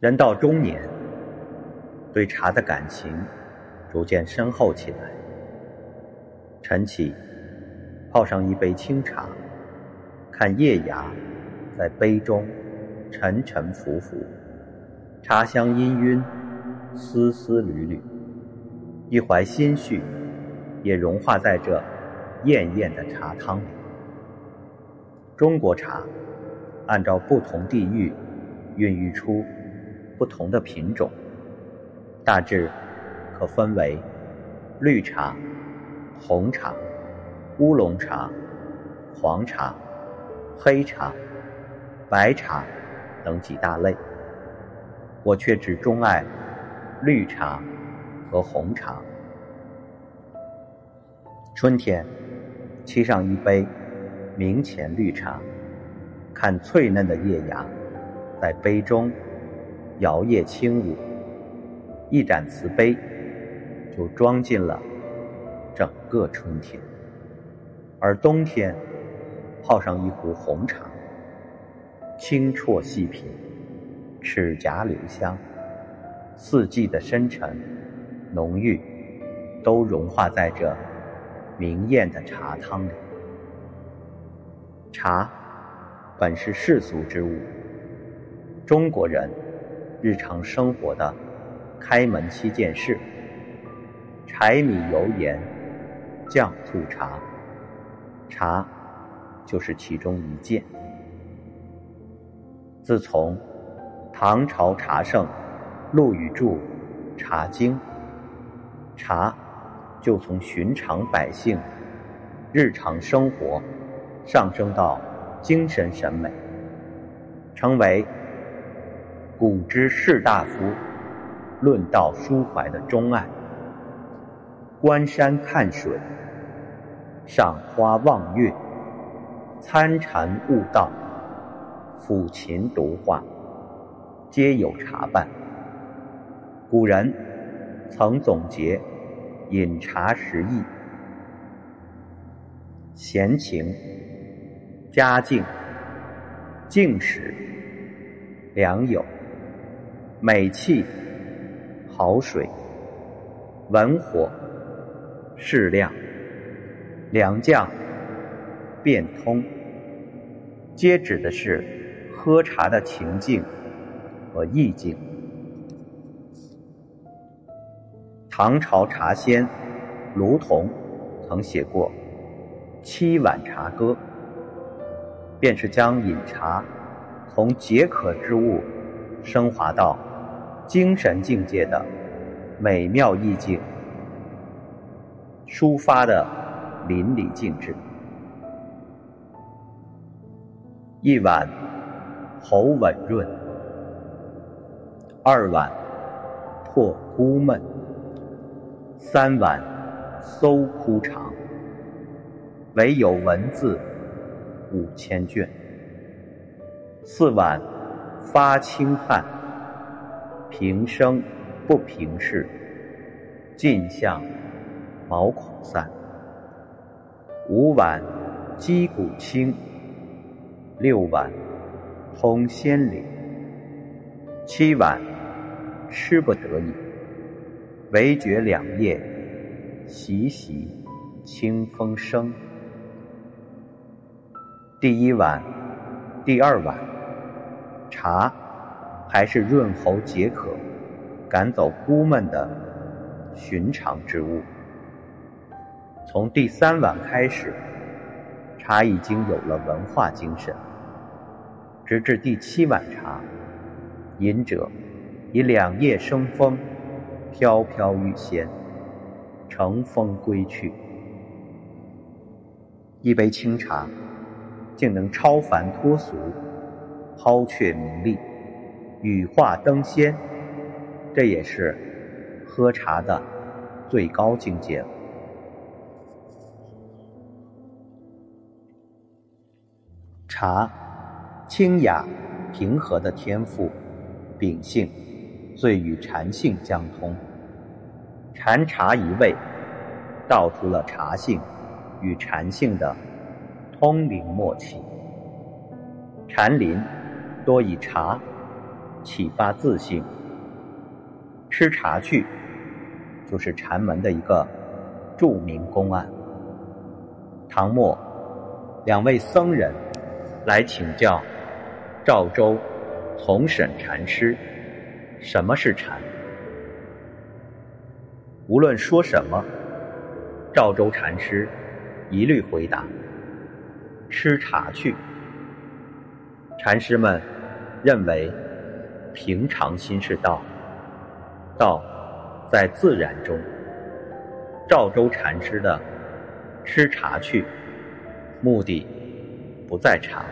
人到中年，对茶的感情逐渐深厚起来。晨起，泡上一杯清茶，看叶芽在杯中沉沉浮浮，茶香氤氲，丝丝缕缕，一怀心绪也融化在这艳艳的茶汤里。中国茶按照不同地域孕育出。不同的品种，大致可分为绿茶、红茶、乌龙茶、黄茶、黑茶、白茶等几大类。我却只钟爱绿茶和红茶。春天，沏上一杯明前绿茶，看脆嫩的叶芽在杯中。摇曳轻舞，一盏瓷杯就装进了整个春天。而冬天，泡上一壶红茶，清啜细品，齿颊留香，四季的深沉、浓郁，都融化在这明艳的茶汤里。茶本是世俗之物，中国人。日常生活的开门七件事：柴米油盐酱醋茶，茶就是其中一件。自从唐朝茶圣陆羽著《茶经》，茶就从寻常百姓日常生活上升到精神审美，成为。古之士大夫论道抒怀的钟爱，观山看水，赏花望月，参禅悟道，抚琴读画，皆有茶伴。古人曾总结饮茶十义：闲情、佳境、静时、良友。美气、好水、文火、适量、良将、变通，皆指的是喝茶的情境和意境。唐朝茶仙卢仝曾写过《七碗茶歌》，便是将饮茶从解渴之物升华到。精神境界的美妙意境，抒发的淋漓尽致。一碗喉稳润，二碗破孤闷，三碗搜枯肠。唯有文字五千卷，四碗发清汗。平生不平事，尽向毛孔散。五碗击鼓清，六碗通仙灵，七碗吃不得已，唯觉两叶习习清风生。第一碗，第二碗茶。还是润喉解渴、赶走孤闷的寻常之物。从第三碗开始，茶已经有了文化精神。直至第七碗茶，饮者已两叶生风，飘飘欲仙，乘风归去。一杯清茶，竟能超凡脱俗，抛却名利。羽化登仙，这也是喝茶的最高境界了。茶，清雅平和的天赋，秉性最与禅性相通。禅茶一味，道出了茶性与禅性的通灵默契。禅林多以茶。启发自信。吃茶去，就是禅门的一个著名公案。唐末，两位僧人来请教赵州从审禅师，什么是禅？无论说什么，赵州禅师一律回答：“吃茶去。”禅师们认为，平常心是道，道在自然中。赵州禅师的“吃茶去”，目的不在茶，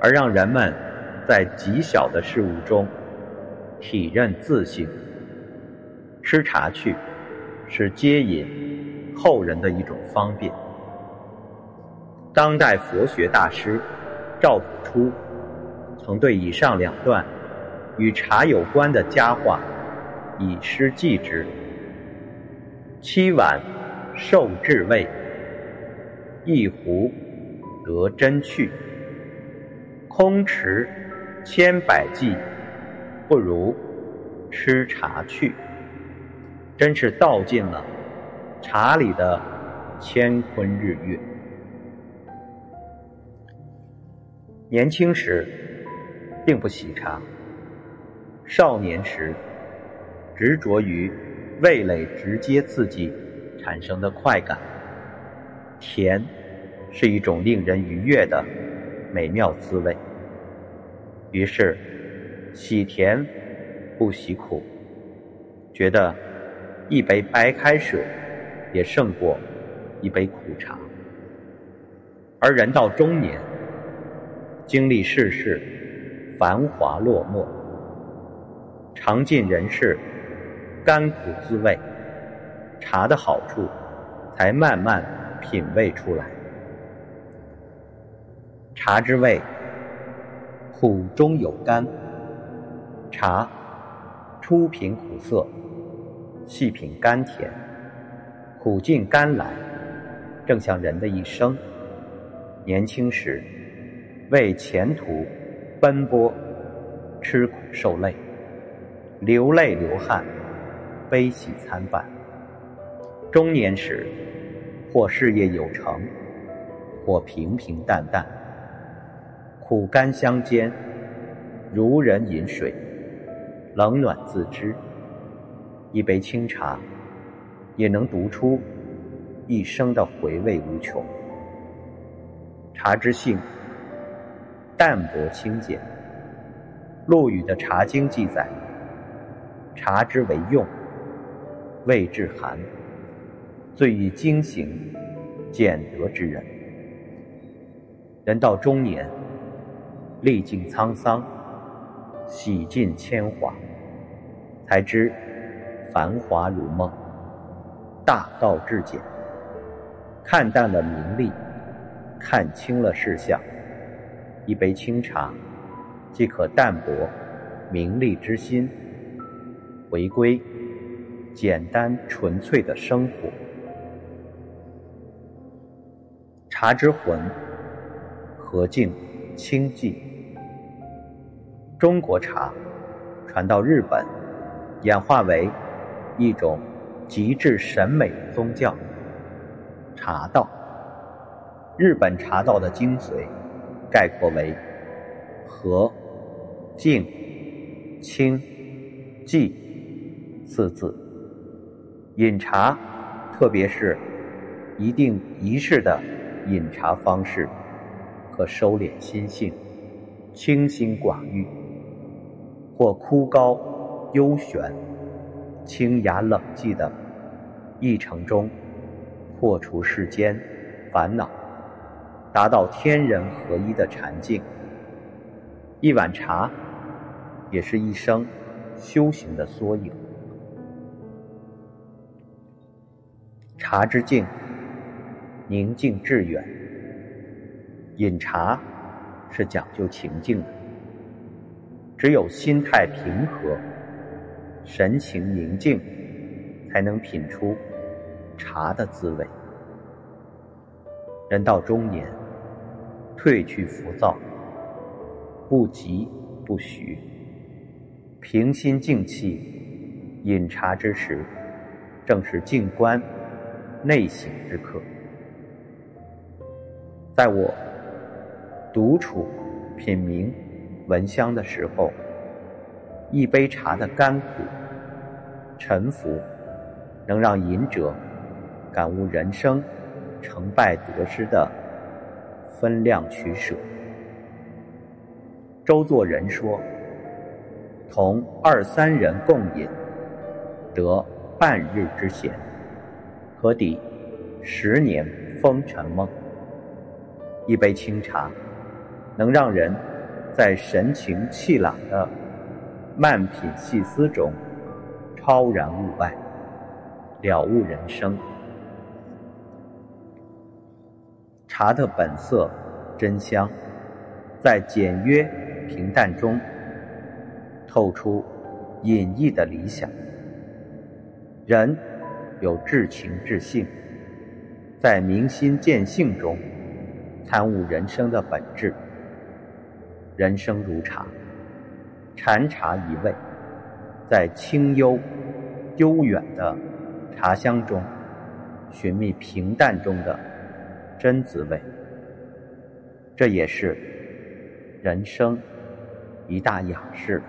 而让人们在极小的事物中体认自性。吃茶去，是接引后人的一种方便。当代佛学大师。赵朴初曾对以上两段与茶有关的佳话以诗记之：“七碗受至味，一壶得真趣。空持千百计，不如吃茶去。”真是道尽了茶里的乾坤日月。年轻时并不喜茶，少年时执着于味蕾直接刺激产生的快感，甜是一种令人愉悦的美妙滋味。于是喜甜不喜苦，觉得一杯白开水也胜过一杯苦茶。而人到中年。经历世事繁华落寞，尝尽人世甘苦滋味，茶的好处才慢慢品味出来。茶之味，苦中有甘。茶初品苦涩，细品甘甜，苦尽甘来，正像人的一生。年轻时。为前途奔波，吃苦受累，流泪流汗，悲喜参半。中年时，或事业有成，或平平淡淡，苦甘相间，如人饮水，冷暖自知。一杯清茶，也能读出一生的回味无穷。茶之性。淡泊清简，陆羽的《茶经》记载：“茶之为用，味至寒，最宜精行俭德之人。”人到中年，历尽沧桑，洗尽铅华，才知繁华如梦，大道至简，看淡了名利，看清了世相。一杯清茶，即可淡泊名利之心，回归简单纯粹的生活。茶之魂，和静清寂。中国茶传到日本，演化为一种极致审美宗教——茶道。日本茶道的精髓。概括为和、静、清、寂四字。饮茶，特别是一定仪式的饮茶方式，可收敛心性，清心寡欲；或枯高幽玄、清雅冷寂的议程中，破除世间烦恼。达到天人合一的禅境，一碗茶也是一生修行的缩影。茶之静，宁静致远。饮茶是讲究情境的，只有心态平和、神情宁静，才能品出茶的滋味。人到中年，褪去浮躁，不急不徐，平心静气饮茶之时，正是静观内省之刻。在我独处品茗闻香的时候，一杯茶的甘苦沉浮，能让饮者感悟人生成败得失的分量取舍。周作人说。同二三人共饮，得半日之闲，可抵十年风尘梦。一杯清茶，能让人在神情气朗的慢品细思中，超然物外，了悟人生。茶的本色真香，在简约平淡中。透出隐逸的理想。人有至情至性，在明心见性中参悟人生的本质。人生如茶，禅茶一味，在清幽悠远的茶香中寻觅平淡中的真滋味。这也是人生一大雅事。